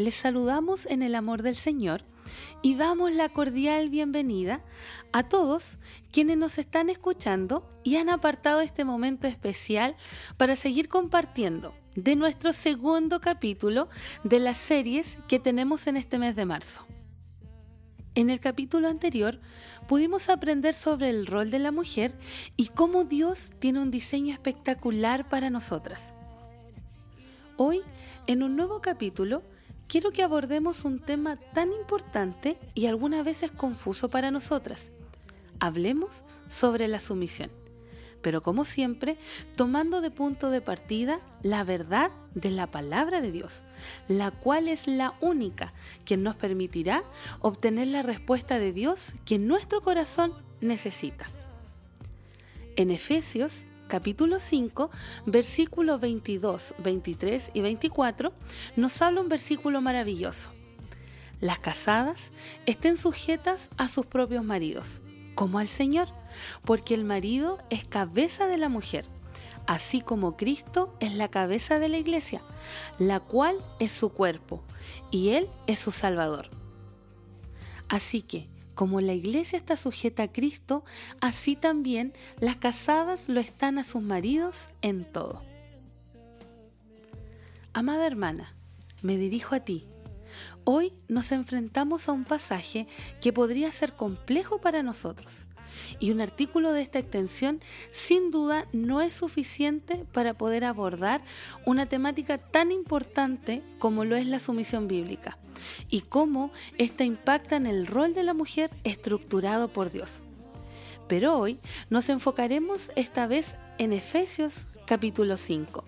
Les saludamos en el amor del Señor y damos la cordial bienvenida a todos quienes nos están escuchando y han apartado este momento especial para seguir compartiendo de nuestro segundo capítulo de las series que tenemos en este mes de marzo. En el capítulo anterior pudimos aprender sobre el rol de la mujer y cómo Dios tiene un diseño espectacular para nosotras. Hoy, en un nuevo capítulo, quiero que abordemos un tema tan importante y algunas veces confuso para nosotras. Hablemos sobre la sumisión, pero como siempre, tomando de punto de partida la verdad de la palabra de Dios, la cual es la única que nos permitirá obtener la respuesta de Dios que nuestro corazón necesita. En Efesios capítulo 5, versículos 22, 23 y 24, nos habla un versículo maravilloso. Las casadas estén sujetas a sus propios maridos, como al Señor, porque el marido es cabeza de la mujer, así como Cristo es la cabeza de la iglesia, la cual es su cuerpo, y Él es su Salvador. Así que, como la iglesia está sujeta a Cristo, así también las casadas lo están a sus maridos en todo. Amada hermana, me dirijo a ti. Hoy nos enfrentamos a un pasaje que podría ser complejo para nosotros y un artículo de esta extensión sin duda no es suficiente para poder abordar una temática tan importante como lo es la sumisión bíblica y cómo ésta impacta en el rol de la mujer estructurado por Dios. Pero hoy nos enfocaremos esta vez en Efesios capítulo 5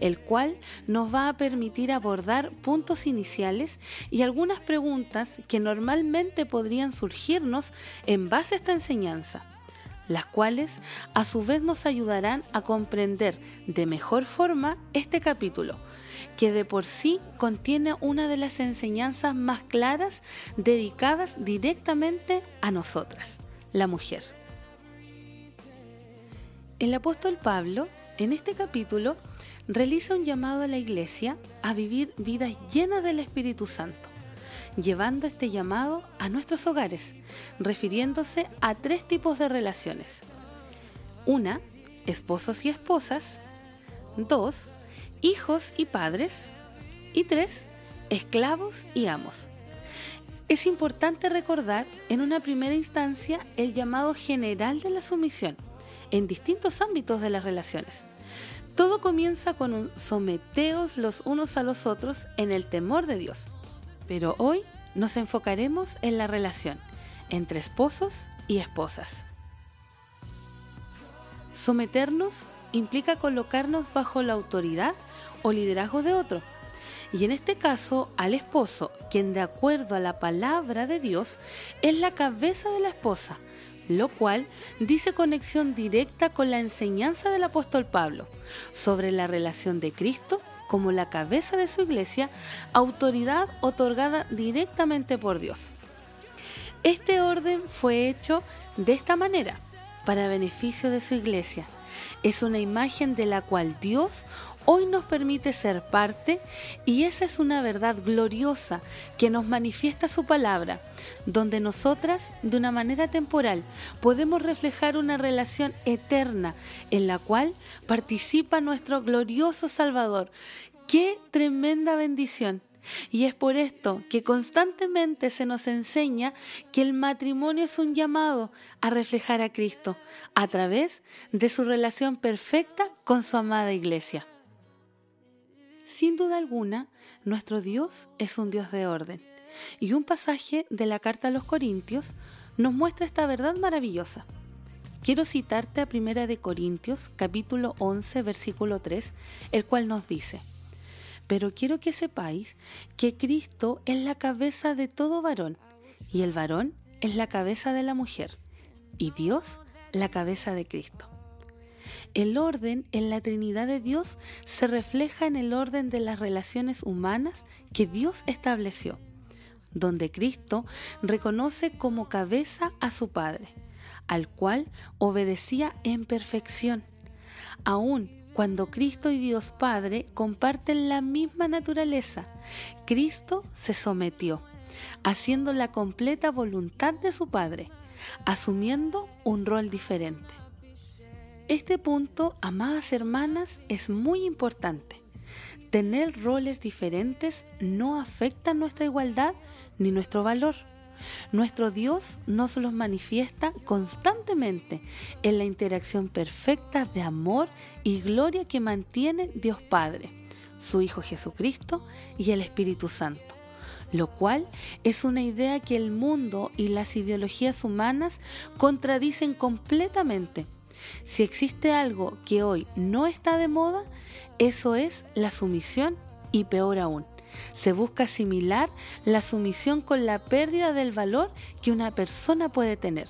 el cual nos va a permitir abordar puntos iniciales y algunas preguntas que normalmente podrían surgirnos en base a esta enseñanza, las cuales a su vez nos ayudarán a comprender de mejor forma este capítulo, que de por sí contiene una de las enseñanzas más claras dedicadas directamente a nosotras, la mujer. El apóstol Pablo, en este capítulo, realiza un llamado a la iglesia a vivir vidas llenas del Espíritu Santo, llevando este llamado a nuestros hogares, refiriéndose a tres tipos de relaciones. Una, esposos y esposas. Dos, hijos y padres. Y tres, esclavos y amos. Es importante recordar en una primera instancia el llamado general de la sumisión en distintos ámbitos de las relaciones todo comienza con un someteos los unos a los otros en el temor de Dios. Pero hoy nos enfocaremos en la relación entre esposos y esposas. Someternos implica colocarnos bajo la autoridad o liderazgo de otro. Y en este caso al esposo, quien de acuerdo a la palabra de Dios es la cabeza de la esposa, lo cual dice conexión directa con la enseñanza del apóstol Pablo sobre la relación de Cristo como la cabeza de su iglesia, autoridad otorgada directamente por Dios. Este orden fue hecho de esta manera, para beneficio de su iglesia. Es una imagen de la cual Dios hoy nos permite ser parte y esa es una verdad gloriosa que nos manifiesta su palabra, donde nosotras, de una manera temporal, podemos reflejar una relación eterna en la cual participa nuestro glorioso Salvador. ¡Qué tremenda bendición! Y es por esto que constantemente se nos enseña que el matrimonio es un llamado a reflejar a Cristo a través de su relación perfecta con su amada iglesia. Sin duda alguna, nuestro Dios es un Dios de orden. Y un pasaje de la carta a los Corintios nos muestra esta verdad maravillosa. Quiero citarte a Primera de Corintios, capítulo 11, versículo 3, el cual nos dice: Pero quiero que sepáis que Cristo es la cabeza de todo varón, y el varón es la cabeza de la mujer, y Dios la cabeza de Cristo. El orden en la Trinidad de Dios se refleja en el orden de las relaciones humanas que Dios estableció, donde Cristo reconoce como cabeza a su Padre, al cual obedecía en perfección, aun cuando Cristo y Dios Padre comparten la misma naturaleza. Cristo se sometió, haciendo la completa voluntad de su Padre, asumiendo un rol diferente. Este punto, amadas hermanas, es muy importante. Tener roles diferentes no afecta nuestra igualdad ni nuestro valor. Nuestro Dios nos los manifiesta constantemente en la interacción perfecta de amor y gloria que mantiene Dios Padre, su Hijo Jesucristo y el Espíritu Santo lo cual es una idea que el mundo y las ideologías humanas contradicen completamente. Si existe algo que hoy no está de moda, eso es la sumisión y peor aún, se busca asimilar la sumisión con la pérdida del valor que una persona puede tener.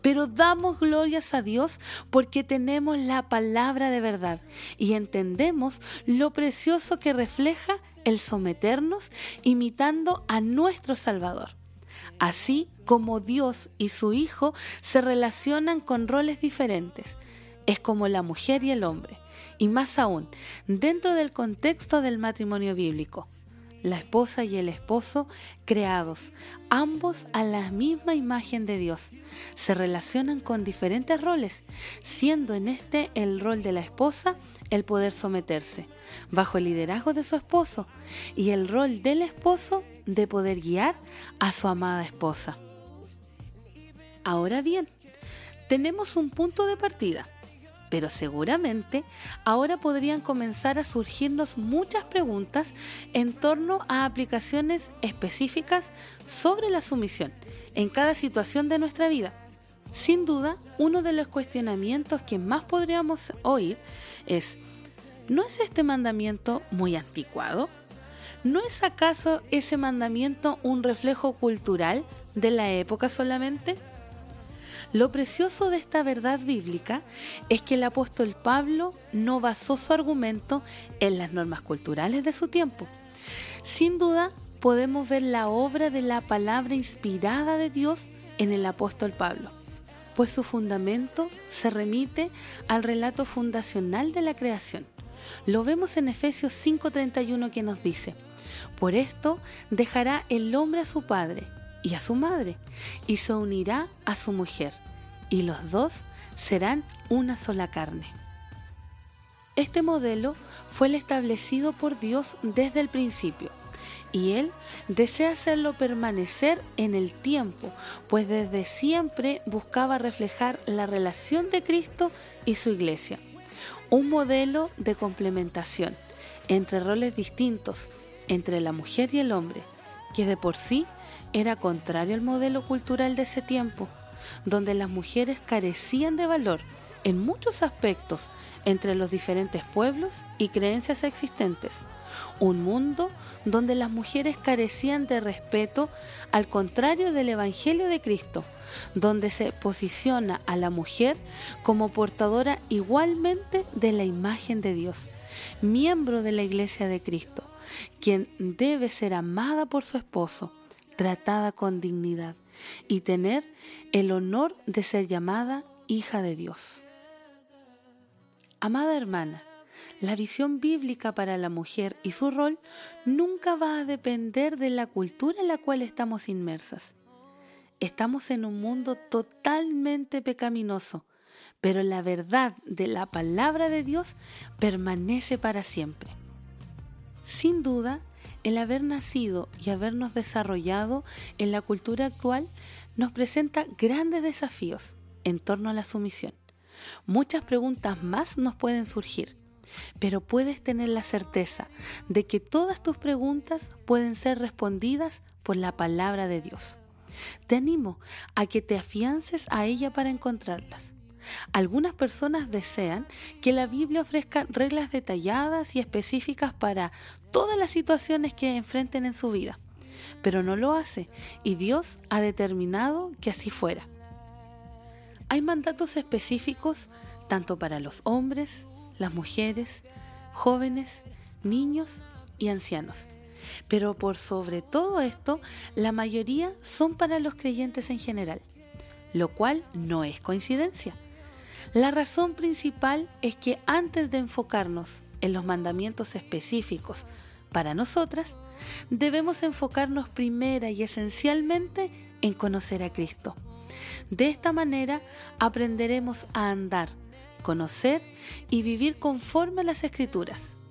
Pero damos glorias a Dios porque tenemos la palabra de verdad y entendemos lo precioso que refleja el someternos imitando a nuestro Salvador. Así como Dios y su Hijo se relacionan con roles diferentes, es como la mujer y el hombre, y más aún, dentro del contexto del matrimonio bíblico la esposa y el esposo creados, ambos a la misma imagen de Dios. Se relacionan con diferentes roles, siendo en este el rol de la esposa el poder someterse, bajo el liderazgo de su esposo, y el rol del esposo de poder guiar a su amada esposa. Ahora bien, tenemos un punto de partida pero seguramente ahora podrían comenzar a surgirnos muchas preguntas en torno a aplicaciones específicas sobre la sumisión en cada situación de nuestra vida. Sin duda, uno de los cuestionamientos que más podríamos oír es, ¿no es este mandamiento muy anticuado? ¿No es acaso ese mandamiento un reflejo cultural de la época solamente? Lo precioso de esta verdad bíblica es que el apóstol Pablo no basó su argumento en las normas culturales de su tiempo. Sin duda, podemos ver la obra de la palabra inspirada de Dios en el apóstol Pablo, pues su fundamento se remite al relato fundacional de la creación. Lo vemos en Efesios 5:31 que nos dice, por esto dejará el hombre a su padre y a su madre, y se unirá a su mujer, y los dos serán una sola carne. Este modelo fue el establecido por Dios desde el principio, y Él desea hacerlo permanecer en el tiempo, pues desde siempre buscaba reflejar la relación de Cristo y su iglesia, un modelo de complementación entre roles distintos entre la mujer y el hombre, que de por sí era contrario al modelo cultural de ese tiempo, donde las mujeres carecían de valor en muchos aspectos entre los diferentes pueblos y creencias existentes. Un mundo donde las mujeres carecían de respeto al contrario del Evangelio de Cristo, donde se posiciona a la mujer como portadora igualmente de la imagen de Dios, miembro de la iglesia de Cristo, quien debe ser amada por su esposo, tratada con dignidad y tener el honor de ser llamada hija de Dios. Amada hermana, la visión bíblica para la mujer y su rol nunca va a depender de la cultura en la cual estamos inmersas. Estamos en un mundo totalmente pecaminoso, pero la verdad de la palabra de Dios permanece para siempre. Sin duda, el haber nacido y habernos desarrollado en la cultura actual nos presenta grandes desafíos en torno a la sumisión. Muchas preguntas más nos pueden surgir, pero puedes tener la certeza de que todas tus preguntas pueden ser respondidas por la palabra de Dios. Te animo a que te afiances a ella para encontrarlas. Algunas personas desean que la Biblia ofrezca reglas detalladas y específicas para todas las situaciones que enfrenten en su vida, pero no lo hace y Dios ha determinado que así fuera. Hay mandatos específicos tanto para los hombres, las mujeres, jóvenes, niños y ancianos. Pero por sobre todo esto, la mayoría son para los creyentes en general, lo cual no es coincidencia La razón principal es que antes de enfocarnos en los mandamientos específicos para nosotras, debemos enfocarnos primera y esencialmente en conocer a Cristo. De esta manera aprenderemos a andar, conocer y vivir conforme a las escrituras.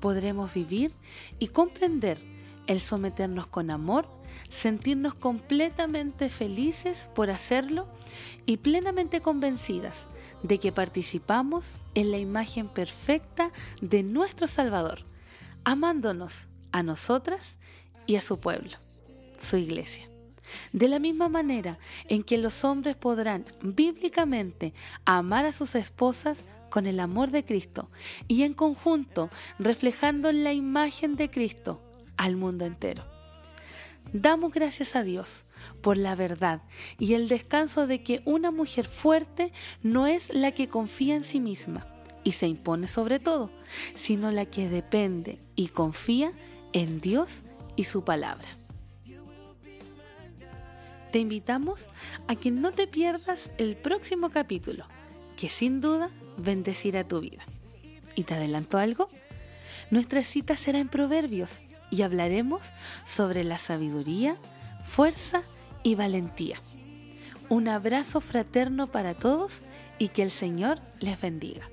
Podremos vivir y comprender el someternos con amor, sentirnos completamente felices por hacerlo y plenamente convencidas de que participamos en la imagen perfecta de nuestro Salvador, amándonos a nosotras y a su pueblo, su iglesia. De la misma manera en que los hombres podrán bíblicamente amar a sus esposas con el amor de Cristo y en conjunto reflejando la imagen de Cristo al mundo entero. Damos gracias a Dios por la verdad y el descanso de que una mujer fuerte no es la que confía en sí misma y se impone sobre todo, sino la que depende y confía en Dios y su palabra. Te invitamos a que no te pierdas el próximo capítulo, que sin duda bendecirá tu vida. ¿Y te adelanto algo? Nuestra cita será en Proverbios y hablaremos sobre la sabiduría, fuerza y valentía. Un abrazo fraterno para todos y que el Señor les bendiga.